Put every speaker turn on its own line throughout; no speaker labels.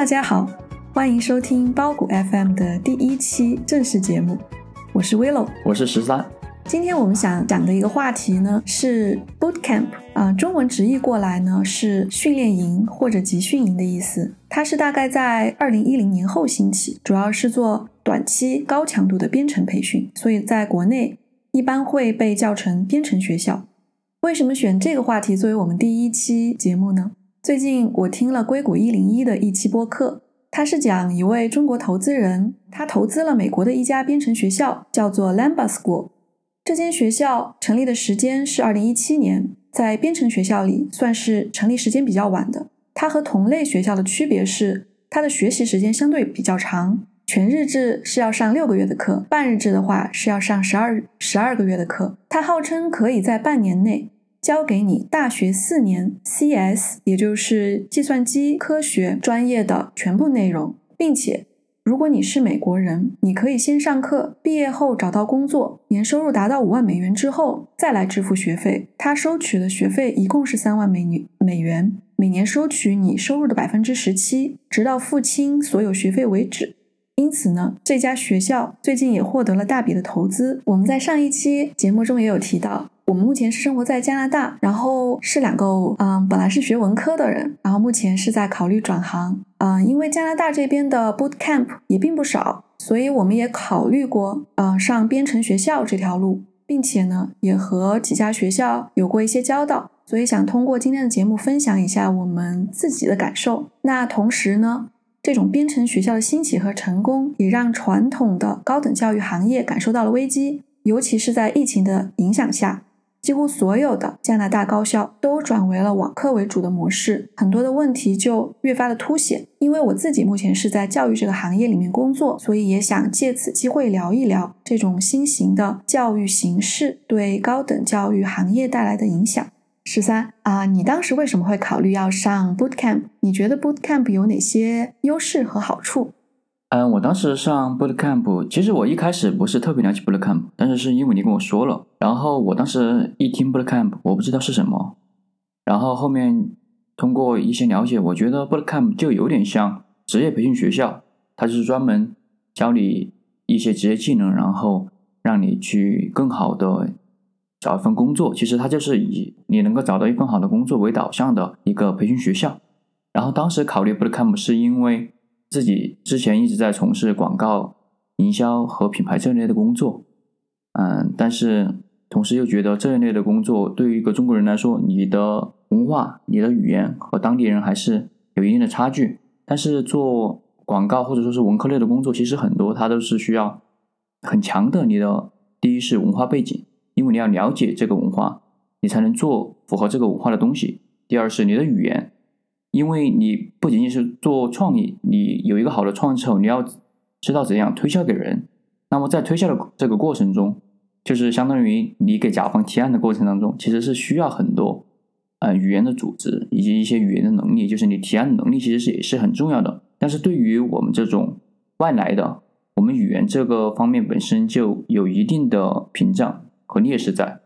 大家好，欢迎收听包谷 FM 的第一期正式节目，我是 Willow，
我是十三。
今天我们想讲的一个话题呢是 Boot Camp，啊，中文直译过来呢是训练营或者集训营的意思。它是大概在二零一零年后兴起，主要是做短期高强度的编程培训，所以在国内一般会被叫成编程学校。为什么选这个话题作为我们第一期节目呢？最近我听了硅谷一零一的一期播客，他是讲一位中国投资人，他投资了美国的一家编程学校，叫做 Lambda School。这间学校成立的时间是二零一七年，在编程学校里算是成立时间比较晚的。它和同类学校的区别是，它的学习时间相对比较长，全日制是要上六个月的课，半日制的话是要上十二十二个月的课。它号称可以在半年内教给你大学四年 CS，也就是计算机科学专业的全部内容，并且。如果你是美国人，你可以先上课，毕业后找到工作，年收入达到五万美元之后再来支付学费。他收取的学费一共是三万美女美元，每年收取你收入的百分之十七，直到付清所有学费为止。因此呢，这家学校最近也获得了大笔的投资。我们在上一期节目中也有提到。我们目前是生活在加拿大，然后是两个嗯，本来是学文科的人，然后目前是在考虑转行。嗯，因为加拿大这边的 boot camp 也并不少，所以我们也考虑过呃上编程学校这条路，并且呢也和几家学校有过一些交道，所以想通过今天的节目分享一下我们自己的感受。那同时呢，这种编程学校的兴起和成功，也让传统的高等教育行业感受到了危机，尤其是在疫情的影响下。几乎所有的加拿大高校都转为了网课为主的模式，很多的问题就越发的凸显。因为我自己目前是在教育这个行业里面工作，所以也想借此机会聊一聊这种新型的教育形式对高等教育行业带来的影响。十三啊，你当时为什么会考虑要上 boot camp？你觉得 boot camp 有哪些优势和好处？
嗯，我当时上 boot camp，其实我一开始不是特别了解 boot camp，但是是因为你跟我说了，然后我当时一听 boot camp，我不知道是什么，然后后面通过一些了解，我觉得 boot camp 就有点像职业培训学校，它就是专门教你一些职业技能，然后让你去更好的找一份工作。其实它就是以你能够找到一份好的工作为导向的一个培训学校。然后当时考虑 boot camp 是因为。自己之前一直在从事广告营销和品牌这一类的工作，嗯，但是同时又觉得这一类的工作对于一个中国人来说，你的文化、你的语言和当地人还是有一定的差距。但是做广告或者说是文科类的工作，其实很多它都是需要很强的你的第一是文化背景，因为你要了解这个文化，你才能做符合这个文化的东西。第二是你的语言。因为你不仅仅是做创意，你有一个好的创意之后，你要知道怎样推销给人。那么在推销的这个过程中，就是相当于你给甲方提案的过程当中，其实是需要很多呃语言的组织以及一些语言的能力，就是你提案的能力其实是也是很重要的。但是对于我们这种外来的，我们语言这个方面本身就有一定的屏障和劣势在，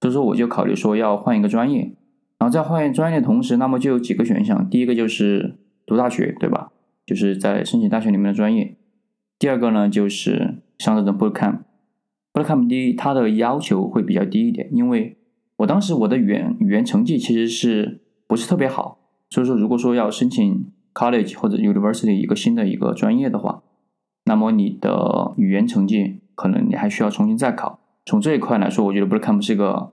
所以说我就考虑说要换一个专业。然后在换专业的同时，那么就有几个选项。第一个就是读大学，对吧？就是在申请大学里面的专业。第二个呢，就是上这种 boot camp。boot camp 第一，它的要求会比较低一点，因为我当时我的语言语言成绩其实是不是特别好，所以说如果说要申请 college 或者 university 一个新的一个专业的话，那么你的语言成绩可能你还需要重新再考。从这一块来说，我觉得 boot camp 是一个。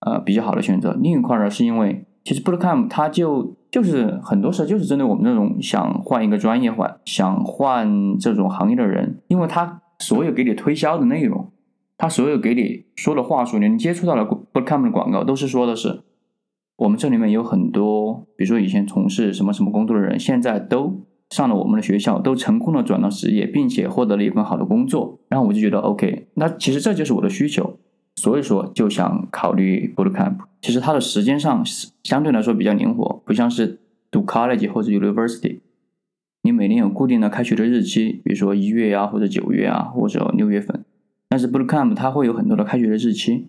呃，比较好的选择。另一块呢，是因为其实 Bootcamp 它就就是很多时候就是针对我们这种想换一个专业换想换这种行业的人，因为他所有给你推销的内容，他所有给你说的话术，你接触到了 Bootcamp 的广告，都是说的是我们这里面有很多，比如说以前从事什么什么工作的人，现在都上了我们的学校，都成功的转到职业，并且获得了一份好的工作。然后我就觉得 OK，那其实这就是我的需求。所以说就想考虑 boot camp，其实它的时间上相对来说比较灵活，不像是读 college 或者 university，你每年有固定的开学的日期，比如说一月啊或者九月啊或者六月份，但是 boot camp 它会有很多的开学的日期，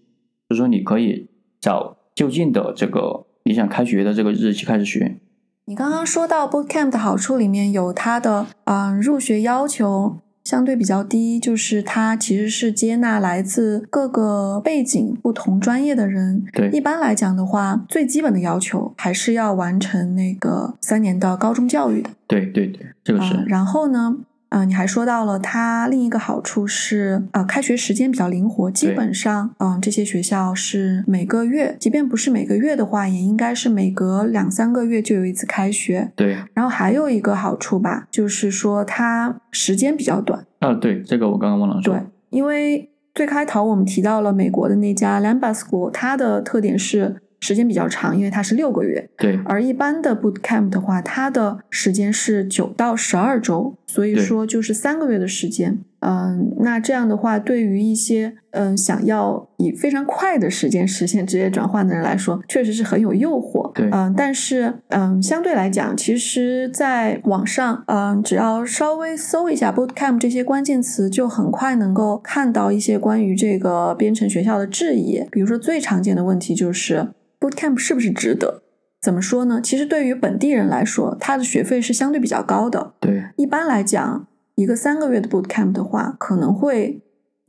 就是说你可以找就近的这个你想开学的这个日期开始学，
你刚刚说到 Bootcamp 的好处里面有它的嗯入学要求相对比较低，就是它其实是接纳来自各个背景、不同专业的人。
对
一般来讲的话，最基本的要求还是要完成那个三年的高中教育的。
对对对，这个是、
嗯，然后呢，呃，你还说到了它另一个好处是，呃，开学时间比较灵活，基本上，嗯、这些学校是每个月，即便不是每个月的话，也应该是每隔两三个月就有一次开学。
对
然后还有一个好处吧，就是说它时间比较短，
啊，对这个我刚刚忘了说。
对，因为最开头我们提到了美国的那家 Lambda School，它的特点是时间比较长，因为它是六个月，
对
而一般的 boot camp 的话，它的时间是九到十二周，所以说就是三个月的时间。嗯，那这样的话，对于一些嗯想要以非常快的时间实现职业转换的人来说，确实是很有诱惑。
对
嗯，但是嗯，相对来讲，其实在网上，嗯，只要稍微搜一下 boot camp 这些关键词，就很快能够看到一些关于这个编程学校的质疑。比如说，最常见的问题就是 bootcamp 是不是值得？怎么说呢？其实对于本地人来说，他的学费是相对比较高的。
对
一般来讲，一个三个月的 bootcamp 的话，可能会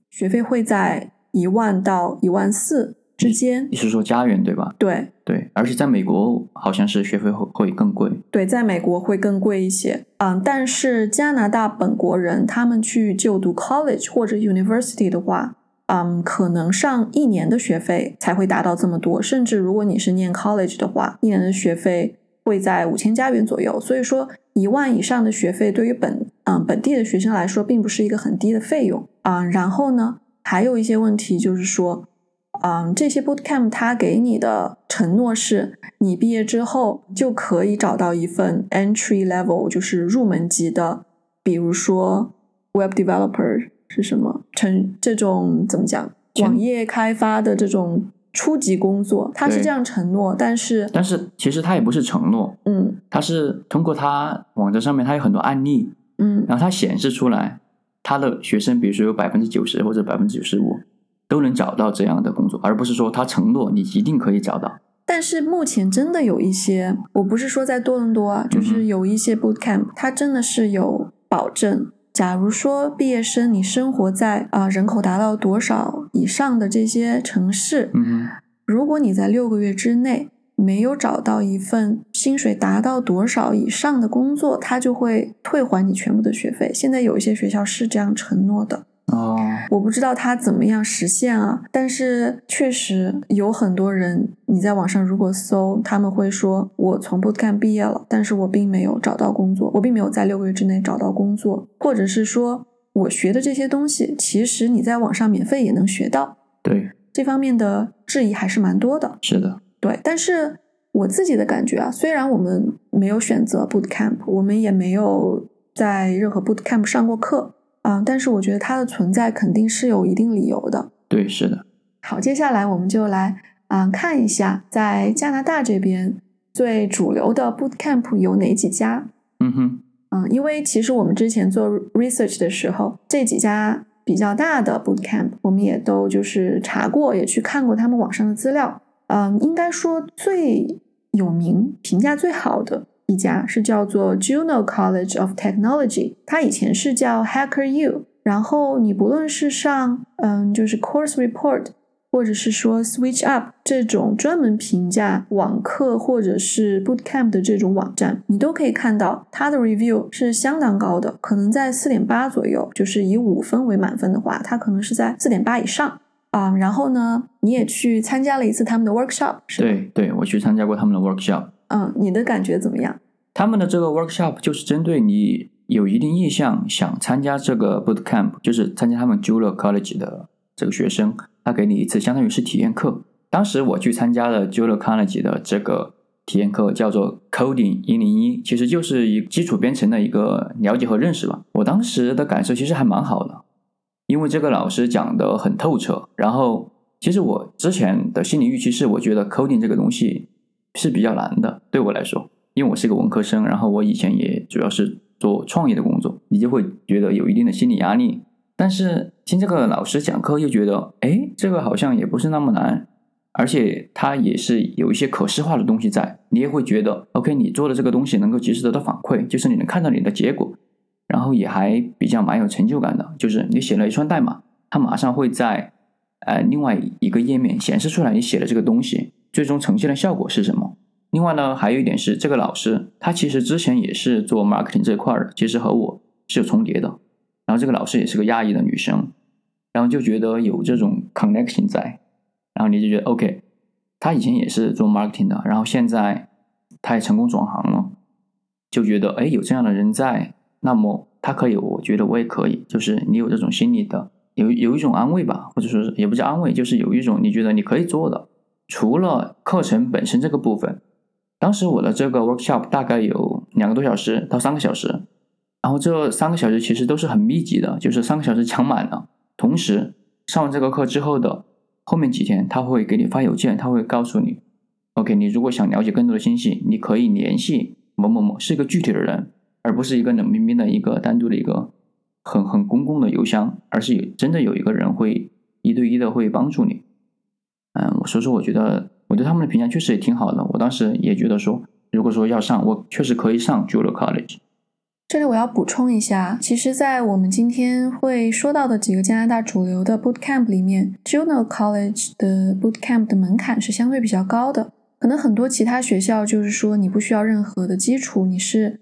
学费会在一万到一万四之间。
你是说家园对吧？
对
对，而且在美国好像是学费会会更贵。
对，在美国会更贵一些。嗯，但是加拿大本国人他们去就读 college 或者 university 的话，嗯，可能上一年的学费才会达到这么多，甚至如果你是念 college 的话，一年的学费会在五千加元左右。所以说，一万以上的学费对于本嗯本地的学生来说，并不是一个很低的费用啊、然后呢，还有一些问题就是说，嗯，这些 bootcamp 它给你的承诺是，你毕业之后就可以找到一份 entry level，就是入门级的，比如说 web developer 是什么，成这种怎么讲，网页开发的这种初级工作，他是这样承诺，但是，
但是其实他也不是承诺，
嗯
他是通过他网站上面他有很多案例，
嗯，
然后他显示出来，他的学生比如说有百分之九十或者百分之九十五都能找到这样的工作，而不是说他承诺你一定可以找到。
但是目前真的有一些，我不是说在多伦多啊，就是有一些 bootcamp，它真的是有保证。假如说毕业生你生活在啊、人口达到多少以上的这些城市，
嗯，
如果你在六个月之内没有找到一份薪水达到多少以上的工作，他就会退还你全部的学费。现在有一些学校是这样承诺的。
哦，
我不知道它怎么样实现啊，但是确实有很多人，你在网上如果搜，他们会说我从 bootcamp 毕业了，但是我并没有找到工作，我并没有在六个月之内找到工作，或者是说我学的这些东西，其实你在网上免费也能学到，
对，
这方面的质疑还是蛮多的。
是的，
对，但是我自己的感觉啊，虽然我们没有选择 bootcamp，我们也没有在任何 bootcamp 上过课啊、但是我觉得它的存在肯定是有一定理由的。
对，是的，
好，接下来我们就来啊、看一下，在加拿大这边最主流的 bootcamp 有哪几家。
嗯哼，
嗯，因为其实我们之前做 research 的时候，这几家比较大的 bootcamp，我们也都就是查过，也去看过他们网上的资料。嗯，应该说最有名、评价最好的一家是叫做 Juno College of Technology，它以前是叫 Hacker U。然后你不论是上嗯，就是 Course Report，或者是说 Switch Up 这种专门评价网课或者是 Bootcamp 的这种网站，你都可以看到它的 review 是相当高的，可能在四点八左右。就是以五分为满分的话，它可能是在四点八以上啊、然后呢，你也去参加了一次他们的 workshop，是吧？
对对，我去参加过他们的 workshop，
嗯，你的感觉怎么样？
他们的这个 workshop 就是针对你有一定意向想参加这个 boot camp，就是参加他们 Jule College 的这个学生，他给你一次相当于是体验课。当时我去参加了 Jule College 的这个体验课，叫做 Coding 一零一，其实就是一基础编程的一个了解和认识吧。我当时的感受其实还蛮好的，因为这个老师讲的很透彻。然后，其实我之前的心理预期是，我觉得 coding 这个东西是比较难的，对我来说。因为我是个文科生，然后我以前也主要是做创业的工作，你就会觉得有一定的心理压力。但是听这个老师讲课又觉得，哎，这个好像也不是那么难。而且它也是有一些可视化的东西在，你也会觉得，OK，你做的这个东西能够及时得到反馈，就是你能看到你的结果，然后也还比较蛮有成就感的。就是你写了一串代码，它马上会在呃另外一个页面显示出来你写的这个东西最终呈现的效果是什么。另外呢，还有一点是，这个老师他其实之前也是做 marketing 这块的，其实和我是有重叠的。然后这个老师也是个亚裔的女生，然后就觉得有这种 connection 在，然后你就觉得 OK，他以前也是做 marketing 的，然后现在他也成功转行了，就觉得哎有这样的人在，那么他可以，我觉得我也可以，就是你有这种心理的，有有一种安慰吧，或者说是也不叫安慰，就是有一种你觉得你可以做的，除了课程本身这个部分。当时我的这个 workshop 大概有两个多小时到三个小时，然后这三个小时其实都是很密集的，就是三个小时抢满了。同时上完这个课之后的后面几天，他会给你发邮件，他会告诉你，OK，你如果想了解更多的信息，你可以联系某某某，是一个具体的人，而不是一个冷冰冰的一个单独的一个很很公共的邮箱，而是有真的有一个人会一对一的会帮助你。嗯，所以说我觉得。我对他们的评价确实也挺好的。我当时也觉得说，如果说要上，我确实可以上 Julia College。
这里我要补充一下，其实，在我们今天会说到的几个加拿大主流的 boot camp 里面，Juno College 的 boot camp 的门槛是相对比较高的。可能很多其他学校就是说你不需要任何的基础，你是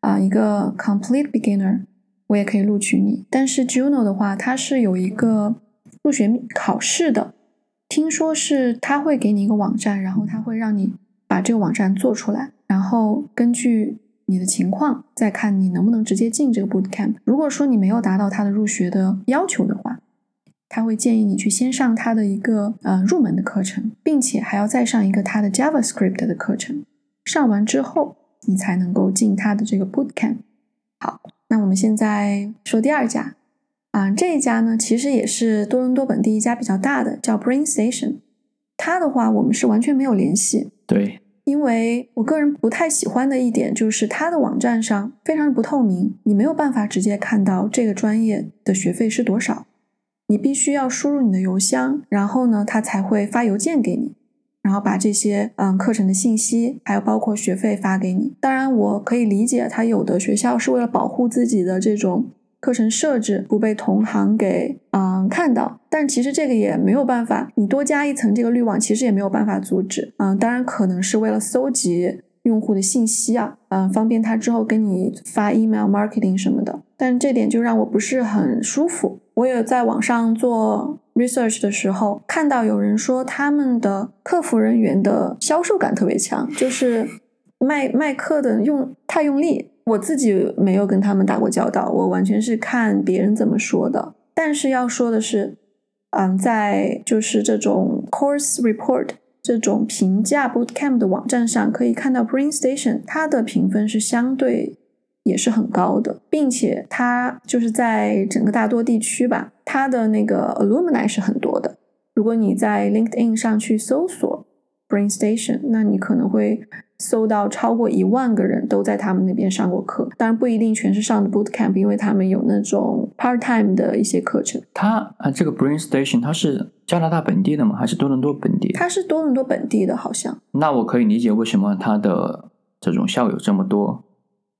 啊一个 complete beginner，我也可以录取你。但是 Juno 的话，它是有一个入学考试的。听说是他会给你一个网站，然后他会让你把这个网站做出来，然后根据你的情况再看你能不能直接进这个 boot camp。如果说你没有达到他的入学的要求的话，他会建议你去先上他的一个呃入门的课程，并且还要再上一个他的 JavaScript 的课程。上完之后，你才能够进他的这个 boot camp。好，那我们现在说第二家。啊，这一家呢，其实也是多伦多本地一家比较大的，叫 Brain Station。它的话，我们是完全没有联系。
对，
因为我个人不太喜欢的一点就是它的网站上非常的不透明，你没有办法直接看到这个专业的学费是多少，你必须要输入你的邮箱，然后呢，它才会发邮件给你，然后把这些嗯课程的信息，还有包括学费发给你。当然，我可以理解，他有的学校是为了保护自己的这种。课程设置不被同行给嗯看到，但其实这个也没有办法，你多加一层这个滤网，其实也没有办法阻止。嗯，当然可能是为了搜集用户的信息啊，嗯，方便他之后跟你发 email marketing 什么的。但这点就让我不是很舒服。我也在网上做 research 的时候，看到有人说他们的客服人员的销售感特别强，就是卖卖课的用太用力。我自己没有跟他们打过交道，我完全是看别人怎么说的。但是要说的是，嗯，在就是这种 course report 这种评价 boot camp 的网站上，可以看到 Brain Station 它的评分是相对也是很高的，并且它就是在整个大多地区吧，它的那个 alumni 是很多的。如果你在 LinkedIn 上去搜索 Brain Station，那你可能会。搜到超过一万个人都在他们那边上过课，当然不一定全是上的 boot camp，因为他们有那种 part time 的一些课程。
他啊，这个 Brain Station 它是加拿大本地的吗？还是多伦多本地？
它是多伦多本地的，好像。
那我可以理解为什么他的这种校友这么多，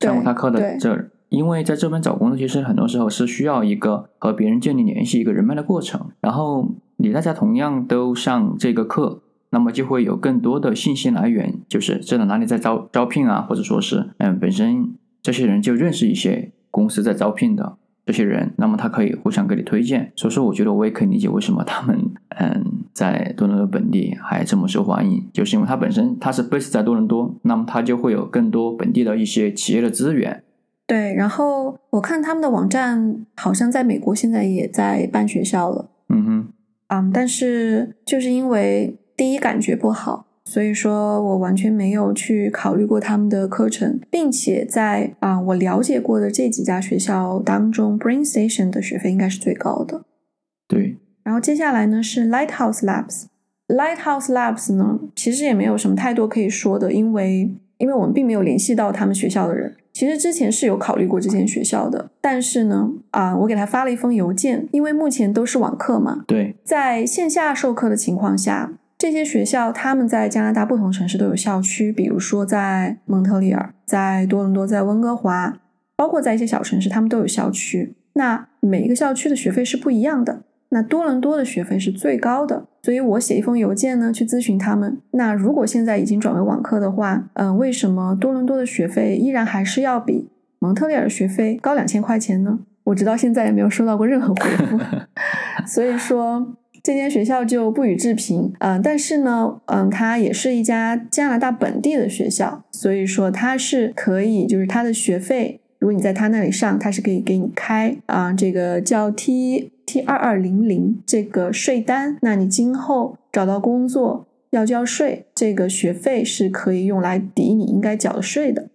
上过他课的这，因为在这边找工作，其实很多时候是需要一个和别人建立联系、一个人脉的过程。然后你大家同样都上这个课。那么就会有更多的信息来源，就是知道哪里在招招聘啊，或者说是嗯，本身这些人就认识一些公司在招聘的这些人，那么他可以互相给你推荐。所以说，我觉得我也可以理解为什么他们嗯在多伦多本地还这么受欢迎，就是因为他本身他是 base 在多伦多，那么他就会有更多本地的一些企业的资源。
对，然后我看他们的网站好像在美国现在也在办学校了。
嗯哼，
嗯，但是就是因为。第一感觉不好，所以说我完全没有去考虑过他们的课程，并且在啊我了解过的这几家学校当中，Brain Station 的学费应该是最高的。
对，
然后接下来呢是 Lighthouse Labs，Lighthouse Labs 呢其实也没有什么太多可以说的，因为因为我们并没有联系到他们学校的人。其实之前是有考虑过这间学校的，但是呢啊我给他发了一封邮件，因为目前都是网课嘛。
对，
在线下授课的情况下。这些学校他们在加拿大不同城市都有校区，比如说在蒙特利尔、在多伦多、在温哥华，包括在一些小城市，他们都有校区。那每一个校区的学费是不一样的。那多伦多的学费是最高的，所以我写一封邮件呢，去咨询他们。那如果现在已经转为网课的话，嗯，为什么多伦多的学费依然还是要比蒙特利尔学费高两千块钱呢？我直到现在也没有收到过任何回复。所以说，这间学校就不予置评。嗯，但是呢，嗯，它也是一家加拿大本地的学校，所以说它是可以，就是它的学费。如果你在他那里上，他是可以给你开啊，这个叫 T T 二二零零这个税单。那你今后找到工作要交税，这个学费是可以用来抵你应该缴的税的。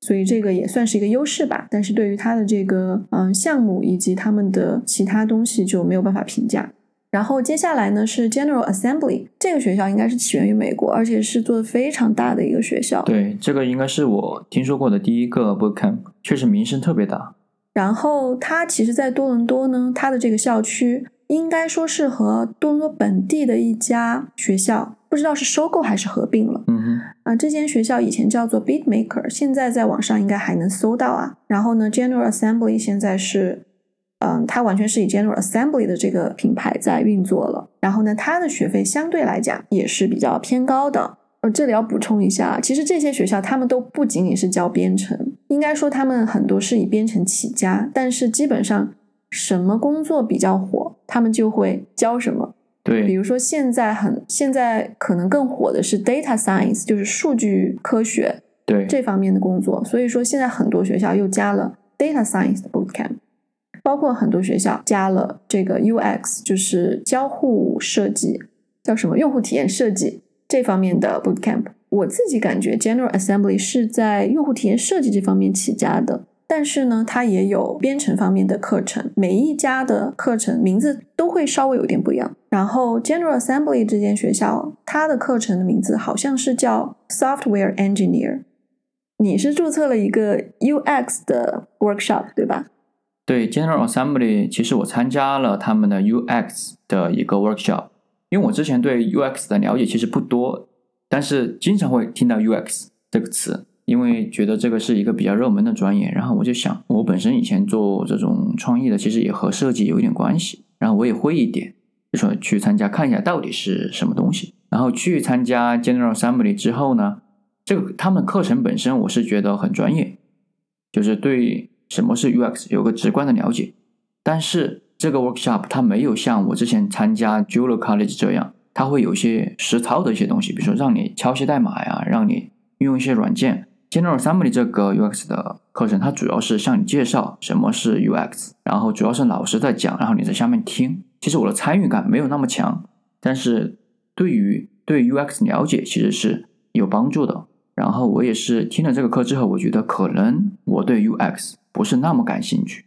所以这个也算是一个优势吧。但是对于他的这个嗯项目以及他们的其他东西就没有办法评价。然后接下来呢是 General Assembly 这个学校应该是起源于美国，而且是做的非常大的一个学校。
对，这个应该是我听说过的第一个 Bootcamp，确实名声特别大。
然后它其实，在多伦多呢，它的这个校区应该说是和多伦多本地的一家学校，不知道是收购还是合并了。
嗯哼。
啊，这间学校以前叫做 Beatmaker，现在在网上应该还能搜到啊。然后呢，General Assembly 现在是。嗯，它完全是以 General Assembly 的这个品牌在运作了。然后呢，它的学费相对来讲也是比较偏高的。呃，这里要补充一下，其实这些学校他们都不仅仅是教编程，应该说他们很多是以编程起家。但是基本上什么工作比较火，他们就会教什么。
对，
比如说现在很现在可能更火的是 Data Science，就是数据科学，
对
这方面的工作。所以说现在很多学校又加了 Data Science 的 Bootcamp。包括很多学校加了这个 UX，就是交互设计，叫什么用户体验设计这方面的 Bootcamp。我自己感觉 General Assembly 是在用户体验设计这方面起家的，但是呢，它也有编程方面的课程。每一家的课程名字都会稍微有点不一样。然后 General Assembly 这间学校，它的课程的名字好像是叫 Software Engineer。你是注册了一个 UX 的 workshop 对吧？
对 General Assembly，其实我参加了他们的 UX 的一个 workshop，因为我之前对 UX 的了解其实不多，但是经常会听到 UX 这个词，因为觉得这个是一个比较热门的专业，然后我就想，我本身以前做这种创意的，其实也和设计有一点关系，然后我也会一点，就说去参加看一下到底是什么东西，然后去参加 General Assembly 之后呢，这个他们课程本身我是觉得很专业，就是对。什么是 UX？有个直观的了解，但是这个 workshop 它没有像我之前参加 Julia College 这样，它会有一些实操的一些东西，比如说让你敲些代码呀，让你运用一些软件。General Assembly 这个 UX 的课程，它主要是向你介绍什么是 UX，然后主要是老师在讲，然后你在下面听。其实我的参与感没有那么强，但是对于对 UX 了解其实是有帮助的。然后我也是听了这个课之后，我觉得可能我对 UX。不是那么感兴趣。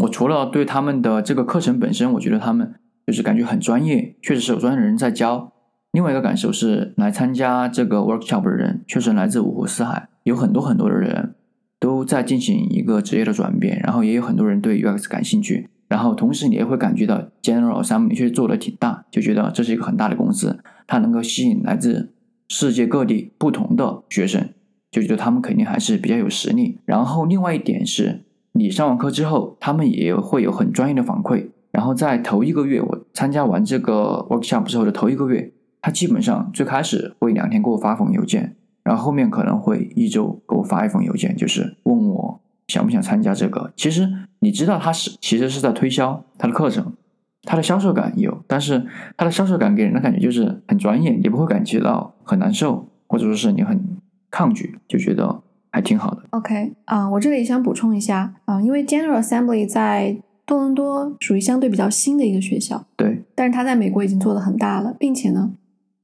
我除了对他们的这个课程本身，我觉得他们就是感觉很专业，确实是有专业的人在教。另外一个感受是，来参加这个 workshop 的人，确实来自五湖四海，有很多很多的人都在进行一个职业的转变，然后也有很多人对 UX 感兴趣。然后同时你也会感觉到 General Assembly 确实做的挺大，就觉得这是一个很大的公司，它能够吸引来自世界各地不同的学生。就觉得他们肯定还是比较有实力。然后另外一点是，你上完课之后，他们也会有很专业的反馈。然后在头一个月，我参加完这个 workshop 之后的头一个月，他基本上最开始会两天给我发封邮件，然后后面可能会一周给我发一封邮件，就是问我想不想参加这个。其实你知道他是其实是在推销他的课程，他的销售感有，但是他的销售感给人的感觉就是很专业，你不会感觉到很难受，或者说是你很。抗拒就觉得还挺好的。
OK 啊，我这里想补充一下啊，因为 General Assembly 在多伦多属于相对比较新的一个学校，
对，
但是它在美国已经做的很大了，并且呢，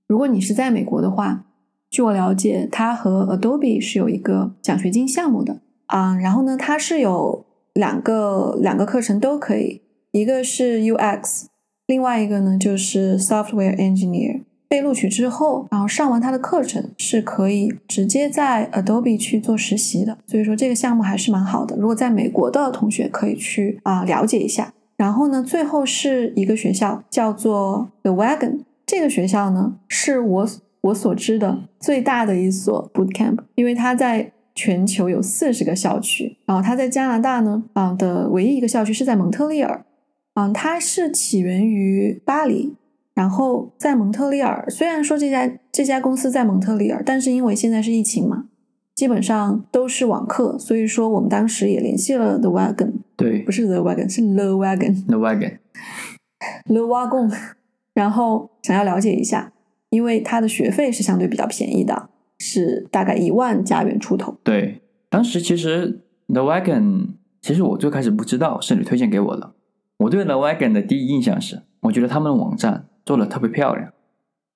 如果你是在美国的话，据我了解，它和 Adobe 是有一个奖学金项目的啊。然后呢，它是有两个两个课程都可以，一个是 UX，另外一个呢就是 Software Engineer。被录取之后，然后上完他的课程是可以直接在 Adobe 去做实习的，所以说这个项目还是蛮好的。如果在美国的同学可以去啊了解一下。然后呢，最后是一个学校叫做 The Wagon，这个学校呢，是我我所知的最大的一所 boot camp，因为它在全球有四十个校区，然后它在加拿大呢，啊的唯一一个校区是在蒙特利尔，嗯，它是起源于巴黎，然后在蒙特利尔，虽然说这家这家公司在蒙特利尔，但是因为现在是疫情嘛，基本上都是网课，所以说我们当时也联系了 The Wagon，
对
不是 The Wagon，是 The Wagon。
The
Wagon，The Wagon，然后想要了解一下，因为它的学费是相对比较便宜的，是大概一万加元出头。
对，当时其实 The Wagon，其实我最开始不知道，是你推荐给我的。我对 The Wagon 的第一印象是，我觉得他们的网站做的特别漂亮，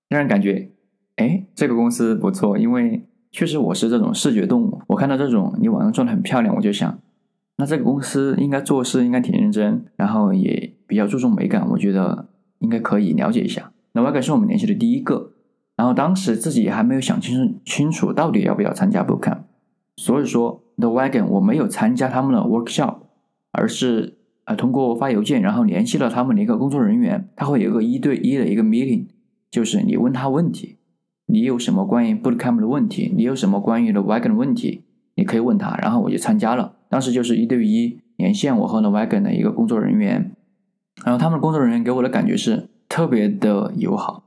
让人感觉，哎，这个公司不错。因为确实我是这种视觉动物，我看到这种你网上做的很漂亮，我就想，那这个公司应该做事应该挺认真，然后也比较注重美感，我觉得应该可以了解一下。The Wagon 是我们联系的第一个，然后当时自己还没有想清楚清楚到底要不要参加 Bootcamp。所以说，The Wagon 我没有参加他们的 workshop，而是啊通过发邮件，然后联系了他们的一个工作人员，他会有个一对一的一个 meeting，就是你问他问题，你有什么关于 Bootcamp 的问题，你有什么关于 The Wagon 的问题，你可以问他，然后我就参加了。当时就是一对一连线我和 The Wagon 的一个工作人员，然后他们的工作人员给我的感觉是特别的友好，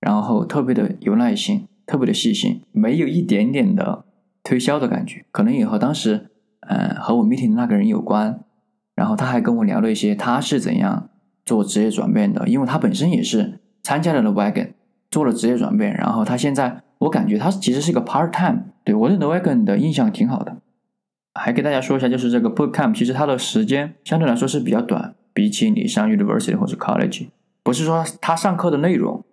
然后特别的有耐心，特别的细心，没有一点点的推销的感觉。可能也和当时，嗯、和我 meeting 的那个人有关。然后他还跟我聊了一些他是怎样做职业转变的，因为他本身也是参加了 The Wagon，做了职业转变。然后他现在，我感觉他其实是一个 part time。对我对 The Wagon 的印象挺好的。还给大家说一下，就是这个 bootcamp，其实它的时间相对来说是比较短，比起你上 university 或者 college，不是说他上课的内容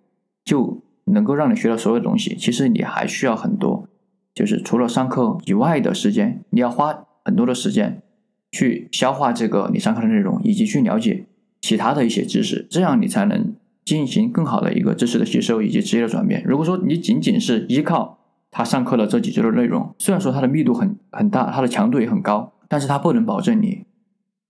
就能够让你学到所有东西，其实你还需要很多，就是除了上课以外的时间，你要花很多的时间去消化这个你上课的内容，以及去了解其他的一些知识，这样你才能进行更好的一个知识的吸收以及职业的转变。如果说你仅仅是依靠他上课的这几周的内容，虽然说它的密度很很大，它的强度也很高，但是它不能保证你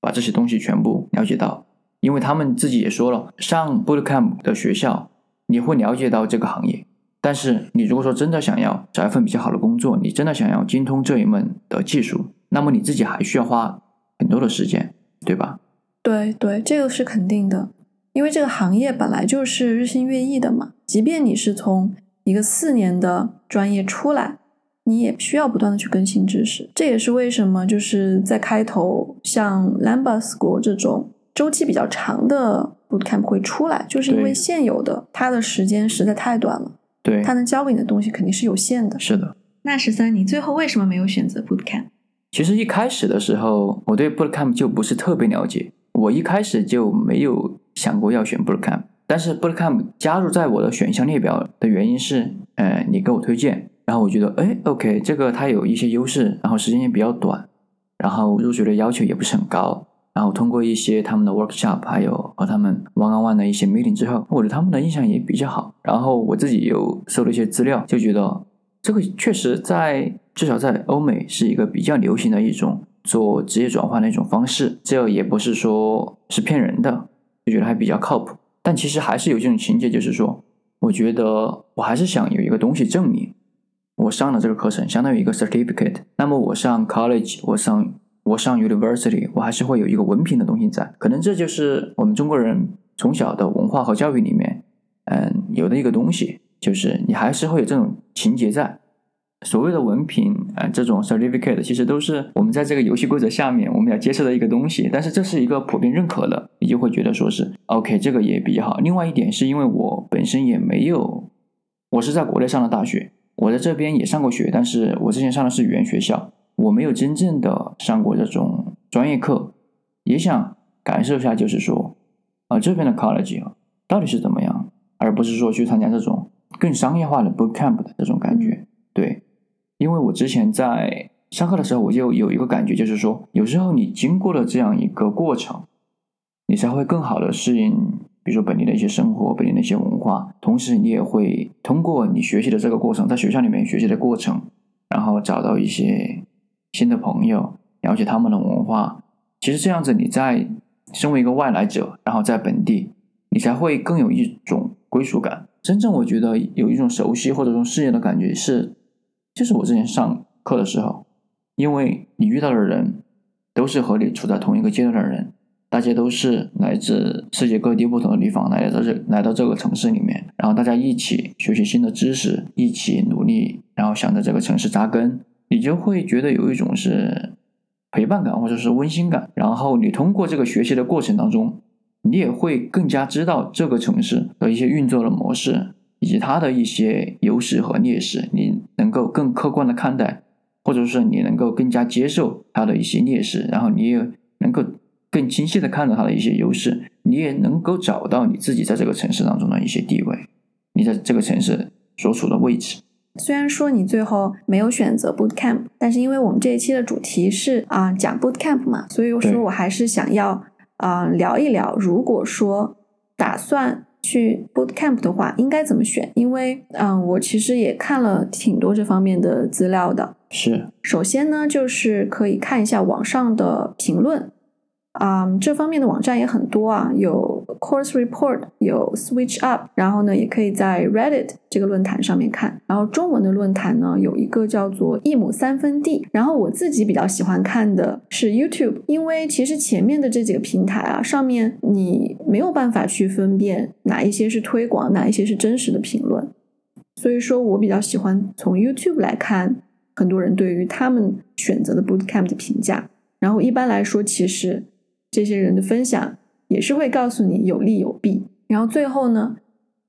把这些东西全部了解到，因为他们自己也说了，上 bootcamp 的学校你会了解到这个行业，但是你如果说真的想要找一份比较好的工作，你真的想要精通这一门的技术，那么你自己还需要花很多的时间，对吧？
对对，这个是肯定的，因为这个行业本来就是日新月异的嘛。即便你是从一个四年的专业出来，你也需要不断的去更新知识。这也是为什么就是在开头像 Lambda School 这种周期比较长的 bootcamp 会出来，就是因为现有的它的时间实在太短了，
对，
它能教给你的东西肯定是有限的。
是的。
那十三，你最后为什么没有选择 bootcamp？
其实一开始的时候，我对 bootcamp 就不是特别了解，我一开始就没有想过要选 bootcamp。但是 bootcamp 加入在我的选项列表的原因是，呃，你给我推荐，然后我觉得，哎，OK，这个它有一些优势，然后时间也比较短，然后入学的要求也不是很高，然后通过一些他们的 workshop，还有和他们 one on one 的一些 meeting 之后，我对他们的印象也比较好。然后我自己有搜了一些资料，就觉得这个确实在至少在欧美是一个比较流行的一种做职业转换的一种方式，这也不是说是骗人的，就觉得还比较靠谱。但其实还是有这种情节，就是说，我觉得我还是想有一个东西证明我上了这个课程，相当于一个 certificate。那么我上 college，我上我上 university，我还是会有一个文凭的东西在。可能这就是我们中国人从小的文化和教育里面，嗯，有的一个东西，就是你还是会有这种情节在。所谓的文凭，呃，这种 certificate 其实都是我们在这个游戏规则下面我们要接受的一个东西，但是这是一个普遍认可的，你就会觉得说是 OK，这个也比较好。另外一点是因为我本身也没有，我是在国内上的大学，我在这边也上过学，但是我之前上的是语言学校，我没有真正的上过这种专业课，也想感受一下，就是说，啊、这边的 college 到底是怎么样，而不是说去参加这种更商业化的 bootcamp 的这种感觉，对。因为我之前在上课的时候，我就有一个感觉，就是说，有时候你经过了这样一个过程，你才会更好的适应，比如说本地的一些生活、本地的一些文化，同时你也会通过你学习的这个过程，在学校里面学习的过程，然后找到一些新的朋友，了解他们的文化。其实这样子，你在身为一个外来者，然后在本地，你才会更有一种归属感。真正我觉得有一种熟悉或者说适应的感觉是，就是我之前上课的时候，因为你遇到的人都是和你处在同一个阶段的人，大家都是来自世界各地不同的地方来到这来到这个城市里面，然后大家一起学习新的知识，一起努力，然后想在这个城市扎根，你就会觉得有一种是陪伴感或者是温馨感，然后你通过这个学习的过程当中。你也会更加知道这个城市的一些运作的模式，以及它的一些优势和劣势，你能够更客观的看待，或者是你能够更加接受它的一些劣势，然后你也能够更清晰的看到它的一些优势，你也能够找到你自己在这个城市当中的一些地位，你在这个城市所处的位置。
虽然说你最后没有选择 boot camp，但是因为我们这一期的主题是啊讲 boot camp 嘛，所以说我还是想要。啊，聊一聊，如果说打算去 boot camp 的话，应该怎么选？因为，嗯，我其实也看了挺多这方面的资料的。
是，
首先呢，就是可以看一下网上的评论。啊，这方面的网站也很多啊，有 Course Report，有 Switch Up，然后呢，也可以在 Reddit 这个论坛上面看。然后中文的论坛呢，有一个叫做一亩三分地。然后我自己比较喜欢看的是 YouTube，因为其实前面的这几个平台啊，上面你没有办法去分辨哪一些是推广，哪一些是真实的评论。所以说我比较喜欢从 YouTube 来看很多人对于他们选择的 Bootcamp 的评价。然后一般来说，其实。这些人的分享也是会告诉你有利有弊，然后最后呢，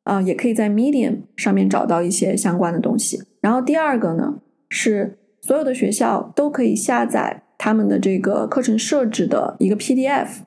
啊，也可以在 Medium 上面找到一些相关的东西。然后第二个呢，是所有的学校都可以下载他们的这个课程设置的一个 PDF，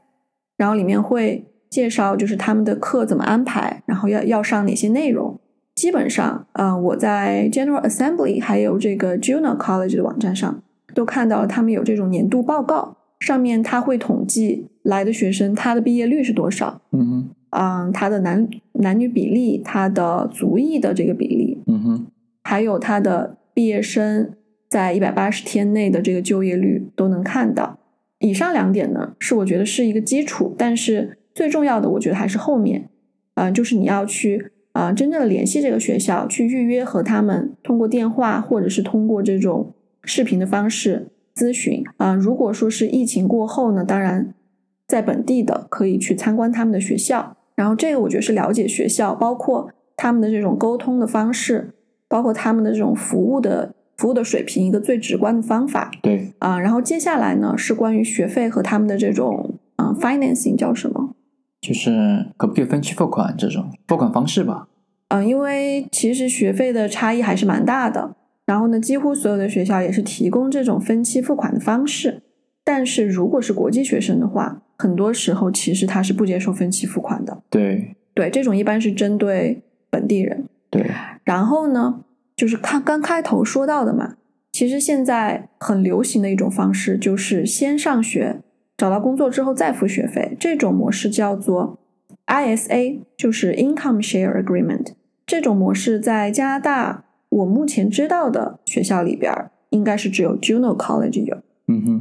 然后里面会介绍就是他们的课怎么安排，然后要要上哪些内容。基本上，呃，我在 General Assembly 还有这个 Junior College 的网站上都看到了他们有这种年度报告。上面他会统计来的学生他的毕业率是多少，
嗯哼，
嗯，他的男男女比例，他的族裔的这个比例，
嗯哼，
还有他的毕业生在一百八十天内的这个就业率都能看到。以上两点呢，是我觉得是一个基础，但是最重要的，我觉得还是后面，嗯，就是你要去啊，真正的联系这个学校，去预约和他们通过电话或者是通过这种视频的方式。咨询啊，如果说是疫情过后呢，当然在本地的可以去参观他们的学校，然后这个我觉得是了解学校，包括他们的这种沟通的方式，包括他们的这种服务的服务的水平，一个最直观的方法。
对
啊，然后接下来呢是关于学费和他们的这种嗯 financing 叫什么？
就是可不可以分期付款这种付款方式吧？
嗯，因为其实学费的差异还是蛮大的。然后呢，几乎所有的学校也是提供这种分期付款的方式，但是如果是国际学生的话，很多时候其实他是不接受分期付款的。
对
对，这种一般是针对本地人。
对。
然后呢，就是看刚开头说到的嘛，其实现在很流行的一种方式就是先上学，找到工作之后再付学费，这种模式叫做 ISA，就是 Income Share Agreement。这种模式在加拿大。我目前知道的学校里边，应该是只有 Juno College 有。
嗯哼，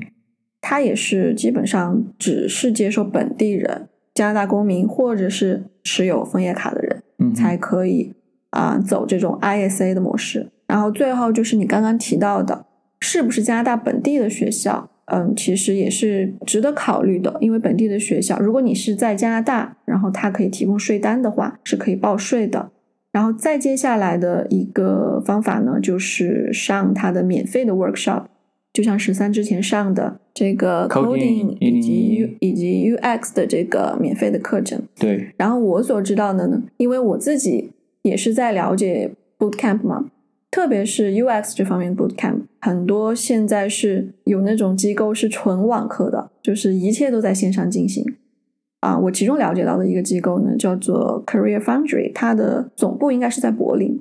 它也是基本上只是接受本地人、加拿大公民或者是持有枫叶卡的人，才可以啊走这种 ISA 的模式。然后最后就是你刚刚提到的，是不是加拿大本地的学校？嗯，其实也是值得考虑的，因为本地的学校，如果你是在加拿大，然后它可以提供税单的话，是可以报税的。然后再接下来的一个方法呢，就是上他的免费的 workshop，就像十三之前上的这个 coding 以及 U 以及 UX 的这个免费的课程。
对。
然后我所知道的呢，因为我自己也是在了解 boot camp 嘛，特别是 UX 这方面 boot camp，很多现在是有那种机构是纯网课的，就是一切都在线上进行。啊，我其中了解到的一个机构呢，叫做 Career Foundry，它的总部应该是在柏林，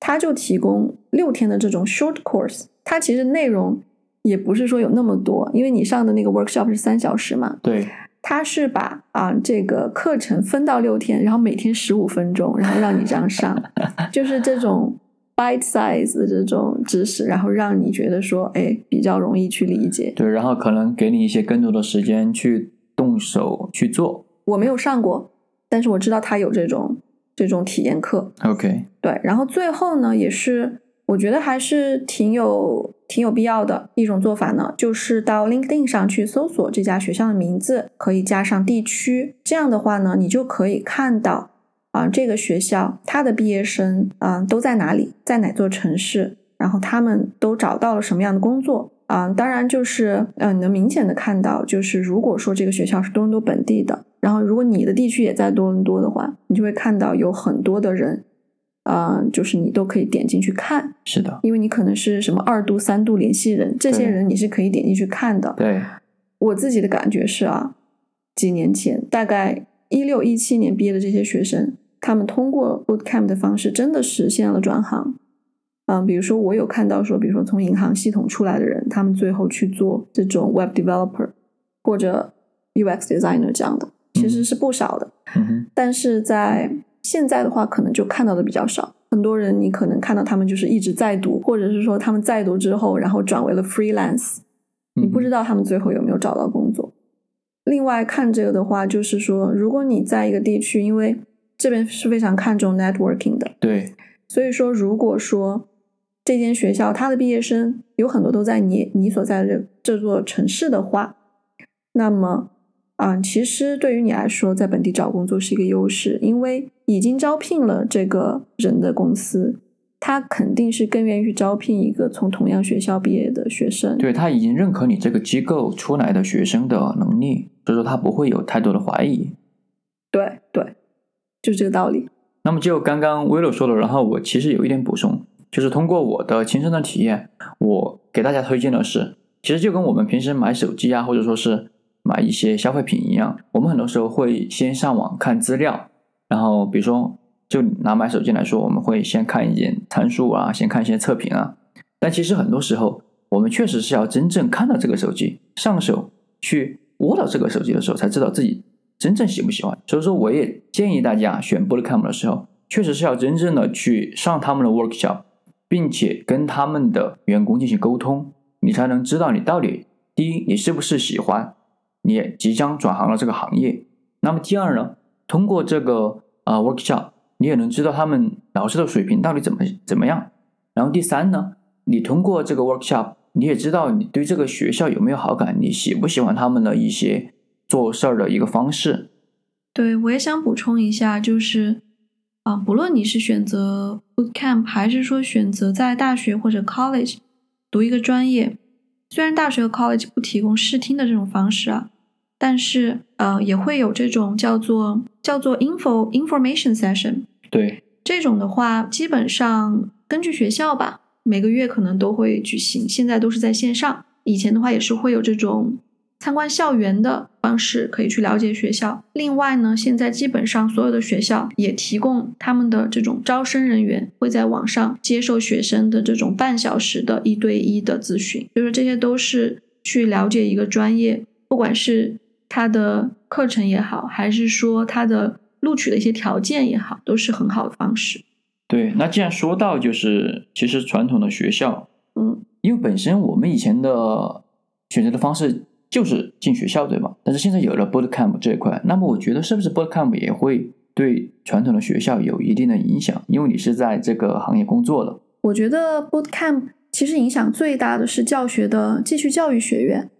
它就提供六天的这种 short course，它其实内容也不是说有那么多，因为你上的那个 workshop 是三小时嘛，
对，
它是把啊这个课程分到六天，然后每天十五分钟，然后让你这样上，就是这种 bite size 的这种知识，然后让你觉得说，哎，比较容易去理解，
对，然后可能给你一些更多的时间去。动手去做，
我没有上过，但是我知道他有这种这种体验课。
OK，
对，然后最后呢，也是我觉得还是挺有挺有必要的一种做法呢，就是到 LinkedIn 上去搜索这家学校的名字，可以加上地区，这样的话呢，你就可以看到啊、这个学校它的毕业生啊、都在哪里，在哪座城市，然后他们都找到了什么样的工作。啊、当然就是，呃，你能明显的看到，就是如果说这个学校是多伦多本地的，然后如果你的地区也在多伦多的话，你就会看到有很多的人，啊、就是你都可以点进去看，
是的，
因为你可能是什么二度、三度联系人，这些人你是可以点进去看的。
对，
我自己的感觉是啊，几年前，大概一六一七年毕业的这些学生，他们通过 bootcamp 的方式，真的实现了转行。嗯，比如说我有看到说，比如说从银行系统出来的人，他们最后去做这种 web developer 或者 UX designer 这样的，其实是不少的。
嗯哼，
但是在现在的话，可能就看到的比较少。很多人你可能看到他们就是一直在读，或者是说他们在读之后，然后转为了 freelance，你不知道他们最后有没有找到工作。另外看这个的话，就是说，如果你在一个地区，因为这边是非常看重 networking 的，
对，
所以说如果说这间学校它的毕业生有很多都在你你所在的这这座城市的话，那么啊、其实对于你来说，在本地找工作是一个优势，因为已经招聘了这个人的公司，他肯定是更愿意去招聘一个从同样学校毕业的学生。
对他已经认可你这个机构出来的学生的能力，所以说他不会有太多的怀疑。
对对，就是这个道理。
那么就刚刚 Willow 说的，然后我其实有一点补充，就是通过我的亲身的体验，我给大家推荐的是，其实就跟我们平时买手机啊，或者说是买一些消费品一样，我们很多时候会先上网看资料，然后比如说就拿买手机来说，我们会先看一点参数啊，先看一些测评啊，但其实很多时候我们确实是要真正看到这个手机，上手去握到这个手机的时候，才知道自己真正喜不喜欢。所以说，我也建议大家选 Bootcamp 的时候，确实是要真正的去上他们的 workshop，并且跟他们的员工进行沟通，你才能知道你到底第一你是不是喜欢，你即将转行了这个行业。那么第二呢，通过这个啊、workshop，你也能知道他们老师的水平到底怎么怎么样。然后第三呢，你通过这个 workshop，你也知道你对这个学校有没有好感，你喜不喜欢他们的一些做事儿的一个方式。
对，我也想补充一下，就是啊，不论你是选择 bootcamp，还是说选择在大学或者 college 读一个专业，虽然大学和 college 不提供试听的这种方式啊，但是呃也会有这种叫做叫做 info information session
对，
这种的话，基本上根据学校吧，每个月可能都会举行，现在都是在线上。以前的话也是会有这种参观校园的方式，可以去了解学校。另外呢，现在基本上所有的学校也提供他们的这种招生人员会在网上接受学生的这种半小时的一对一的咨询，就是这些都是去了解一个专业，不管是它的课程也好，还是说它的录取的一些条件也好，都是很好的方式。
对，那既然说到就是其实传统的学校，
嗯，
因为本身我们以前的选择的方式就是进学校，对吧？但是现在有了 bootcamp 这一块，那么我觉得是不是 bootcamp 也会对传统的学校有一定的影响？因为你是在这个行业工作的。
我觉得 bootcamp 其实影响最大的是教学的继续教育学院，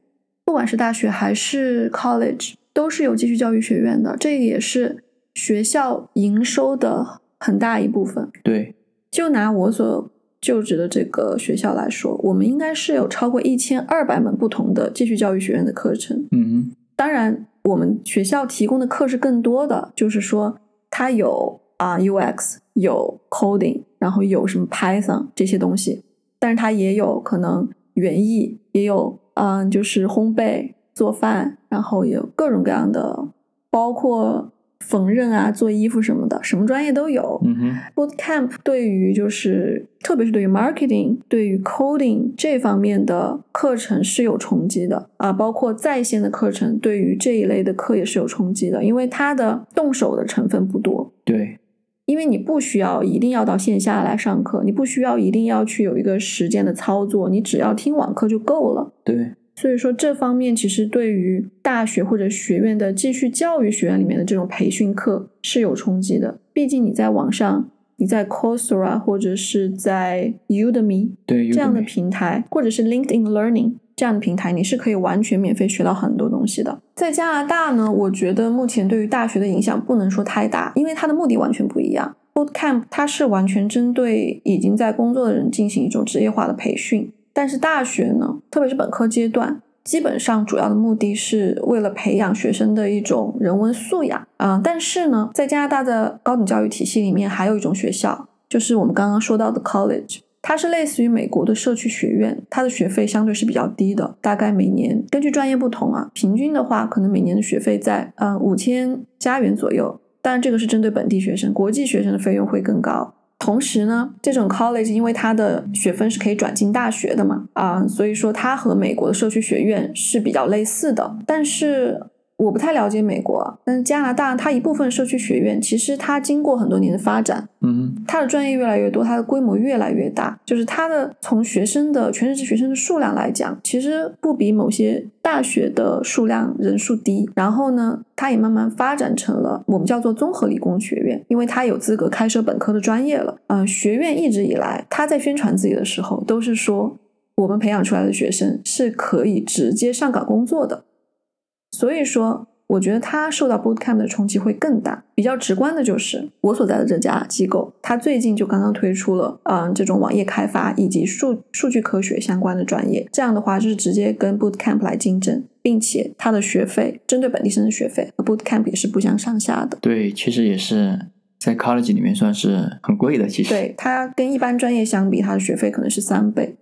不管是大学还是 college，都是有继续教育学院的，这个也是学校营收的很大一部分。
对，
就拿我所就职的这个学校来说，我们应该是有超过一千二百门不同的继续教育学院的课程。
嗯，
当然，我们学校提供的课是更多的，就是说它有啊、UX，有 coding，然后有什么 Python 这些东西，但是它也有可能园艺，也有嗯、就是烘焙、做饭，然后也有各种各样的，包括缝纫啊、做衣服什么的，什么专业都有。
嗯哼
，Bootcamp 对于就是，特别是对于 marketing、对于 coding 这方面的课程是有冲击的。啊，包括在线的课程对于这一类的课也是有冲击的，因为它的动手的成分不多，
对，
因为你不需要一定要到线下来上课，你不需要一定要去有一个实践的操作，你只要听网课就够了。
对，
所以说这方面其实对于大学或者学院的继续教育学院里面的这种培训课是有冲击的，毕竟你在网上，你在 Coursera 或者是在 Udemy
对
这样的平台，或者是 LinkedIn Learning 这样的平台，你是可以完全免费学到很多东西的。在加拿大呢，我觉得目前对于大学的影响不能说太大，因为它的目的完全不一样。Bootcamp 它是完全针对已经在工作的人进行一种职业化的培训，但是大学呢，特别是本科阶段，基本上主要的目的是为了培养学生的一种人文素养啊、但是呢，在加拿大的高等教育体系里面，还有一种学校，就是我们刚刚说到的 college。它是类似于美国的社区学院，它的学费相对是比较低的，大概每年根据专业不同啊，平均的话可能每年的学费在呃五千加元左右。当然，这个是针对本地学生，国际学生的费用会更高。同时呢，这种 college 因为它的学分是可以转进大学的嘛，啊、所以说它和美国的社区学院是比较类似的。但是我不太了解美国，但是加拿大它一部分社区学院其实它经过很多年的发展，
嗯，
它的专业越来越多，它的规模越来越大，就是它的从学生的全日制学生的数量来讲，其实不比某些大学的数量人数低。然后呢，它也慢慢发展成了我们叫做综合理工学院，因为它有资格开设本科的专业了。嗯、学院一直以来，它在宣传自己的时候，都是说我们培养出来的学生是可以直接上岗工作的。所以说，我觉得它受到 Bootcamp 的冲击会更大。比较直观的就是我所在的这家机构，它最近就刚刚推出了嗯这种网页开发以及数数据科学相关的专业。这样的话，就是直接跟 Bootcamp 来竞争，并且它的学费针对本地生的学费和 Bootcamp 也是不相上下的。
对，其实也是在 college 里面算是很贵的，其实
对它跟一般专业相比，它的学费可能是三倍。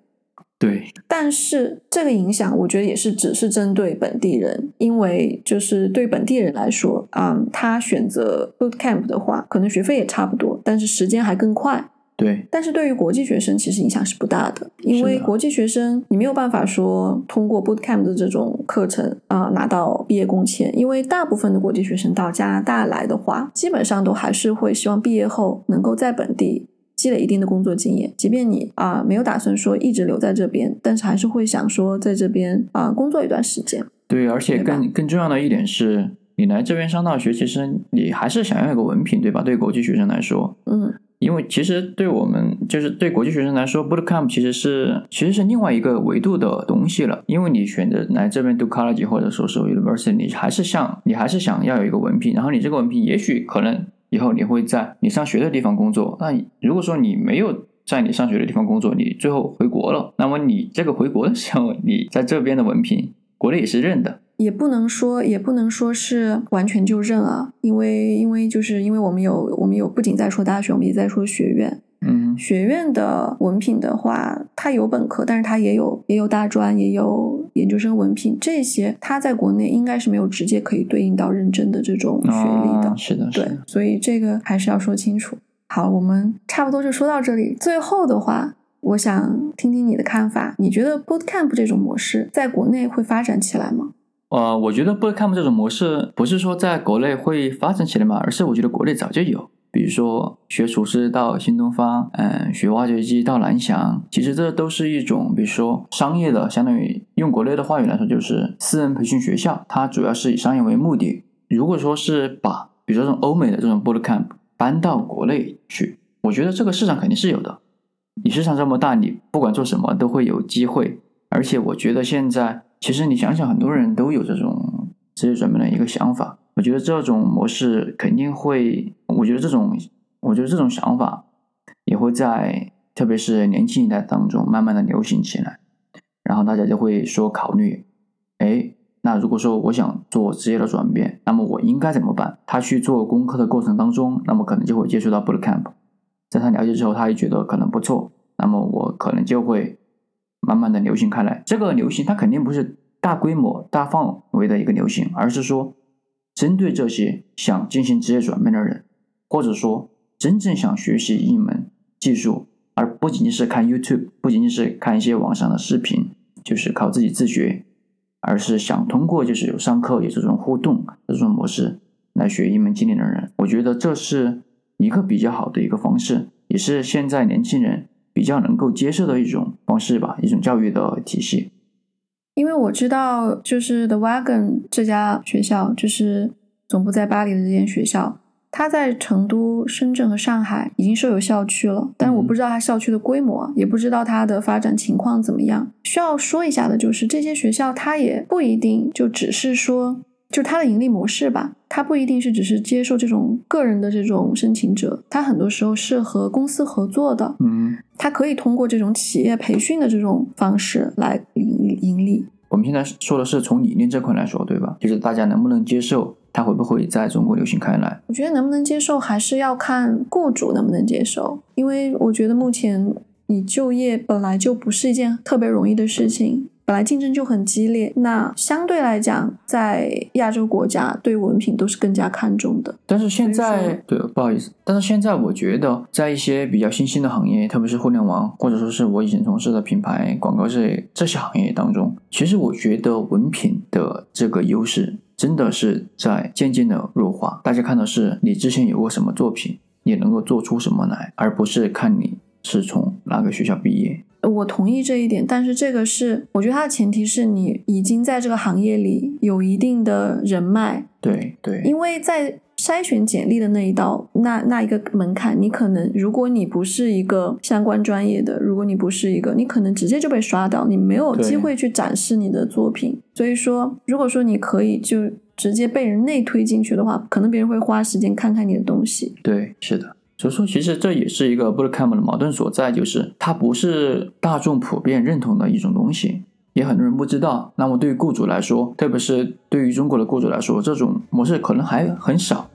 对
但是这个影响，我觉得也是只是针对本地人，因为就是对本地人来说，嗯，他选择 bootcamp 的话，可能学费也差不多，但是时间还更快。
对
但是对于国际学生，其实影响是不大的，因为国际学生你没有办法说通过 bootcamp 的这种课程啊、拿到毕业工签，因为大部分的国际学生到加拿大来的话，基本上都还是会希望毕业后能够在本地积累一定的工作经验，即便你啊、没有打算说一直留在这边，但是还是会想说在这边啊、工作一段时间。
对，而且更更重要的一点是，你来这边上大学，其实你还是想要一个文凭，对吧？对国际学生来说，
嗯，
因为其实对我们就是对国际学生来说，bootcamp 其实是其实是另外一个维度的东西了。因为你选择来这边读 college 或者说是 university，你还是想你还是想要有一个文凭，然后你这个文凭也许可能以后你会在你上学的地方工作。那如果说你没有在你上学的地方工作，你最后回国了，那么你这个回国的时候，你在这边的文凭，国内也是认的。
也不能说，也不能说是完全就认啊，因为因为就是因为我们有我们有不仅在说大学，我们也在说学院。
嗯，
学院的文凭的话，它有本科，但是它也有也有大专，也有研究生文凭，这些它在国内应该是没有直接可以对应到认证的这种学历的。
啊是的，是
对
的，，
所以这个还是要说清楚。好，我们差不多就说到这里。最后的话，我想听听你的看法。你觉得 bootcamp 这种模式在国内会发展起来吗？
呃，我觉得 bootcamp 这种模式不是说在国内会发展起来嘛，而是我觉得国内早就有。比如说学厨师到新东方，嗯，学挖掘机到蓝翔，其实这都是一种，比如说商业的，相当于用国内的话语来说，就是私人培训学校，它主要是以商业为目的。如果说是把，比如说这种欧美的这种 bootcamp 搬到国内去，我觉得这个市场肯定是有的。你市场这么大，你不管做什么都会有机会。而且我觉得现在，其实你想想，很多人都有这种职业转变的一个想法。我觉得这种模式肯定会，我觉得这种，我觉得这种想法也会在特别是年轻一代当中慢慢的流行起来。然后大家就会说考虑，哎，那如果说我想做职业的转变，那么我应该怎么办？他去做功课的过程当中，那么可能就会接触到 bootcamp，在他了解之后，他也觉得可能不错，那么我可能就会慢慢的流行开来。这个流行它肯定不是大规模、大范围的一个流行，而是说针对这些想进行职业转变的人，或者说真正想学习一门技术，而不仅仅是看 YouTube，不仅仅是看一些网上的视频，就是靠自己自学，而是想通过就是有上课有这种互动这种模式来学一门技能的人，我觉得这是一个比较好的一个方式，也是现在年轻人比较能够接受的一种方式吧，一种教育的体系。
因为我知道，就是 The Wagon 这家学校，就是总部在巴黎的这间学校，它在成都、深圳和上海已经设有校区了，但是我不知道它校区的规模，也不知道它的发展情况怎么样。需要说一下的就是，这些学校它也不一定就只是说。就它的盈利模式吧，它不一定是只是接受这种个人的这种申请者，它很多时候是和公司合作的。
嗯，
它可以通过这种企业培训的这种方式来盈盈利。
我们现在说的是从理念这块来说，对吧？就是大家能不能接受，它会不会在中国流行开来？
我觉得能不能接受还是要看雇主能不能接受，因为我觉得目前你就业本来就不是一件特别容易的事情。本来竞争就很激烈，那相对来讲，在亚洲国家对文凭都是更加看重的。
但是现在，对，不好意思，但是现在我觉得，在一些比较新兴的行业，特别是互联网，或者说是我以前从事的品牌广告这这些行业当中，其实我觉得文凭的这个优势真的是在渐渐的弱化。大家看的是你之前有过什么作品，你能够做出什么来，而不是看你是从哪个学校毕业。
我同意这一点，但是这个是我觉得它的前提是你已经在这个行业里有一定的人脉。
对对，
因为在筛选简历的那一道，那那一个门槛，你可能如果你不是一个相关专业的，如果你不是一个，你可能直接就被刷掉，你没有机会去展示你的作品。所以说，如果说你可以就直接被人内推进去的话，可能别人会花时间看看你的东西。
对，是的。所以说，其实这也是一个 bootcamp 的矛盾所在，就是它不是大众普遍认同的一种东西，也很多人不知道。那么对于雇主来说，特别是对于中国的雇主来说，这种模式可能还很少。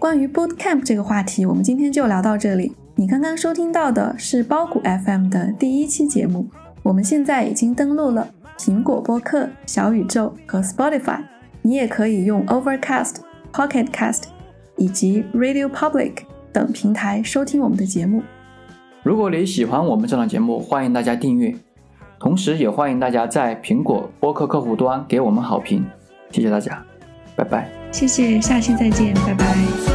关于 bootcamp 这个话题，我们今天就聊到这里。你刚刚收听到的是包谷 FM 的第一期节目。我们现在已经登录了苹果播客、小宇宙和 Spotify，你也可以用 Overcast、Pocket Cast。以及 Radio Public 等平台收听我们的节目。
如果你喜欢我们这档节目，欢迎大家订阅，同时也欢迎大家在苹果播客客户端给我们好评。谢谢大家，拜拜。
谢谢，下期再见，拜拜。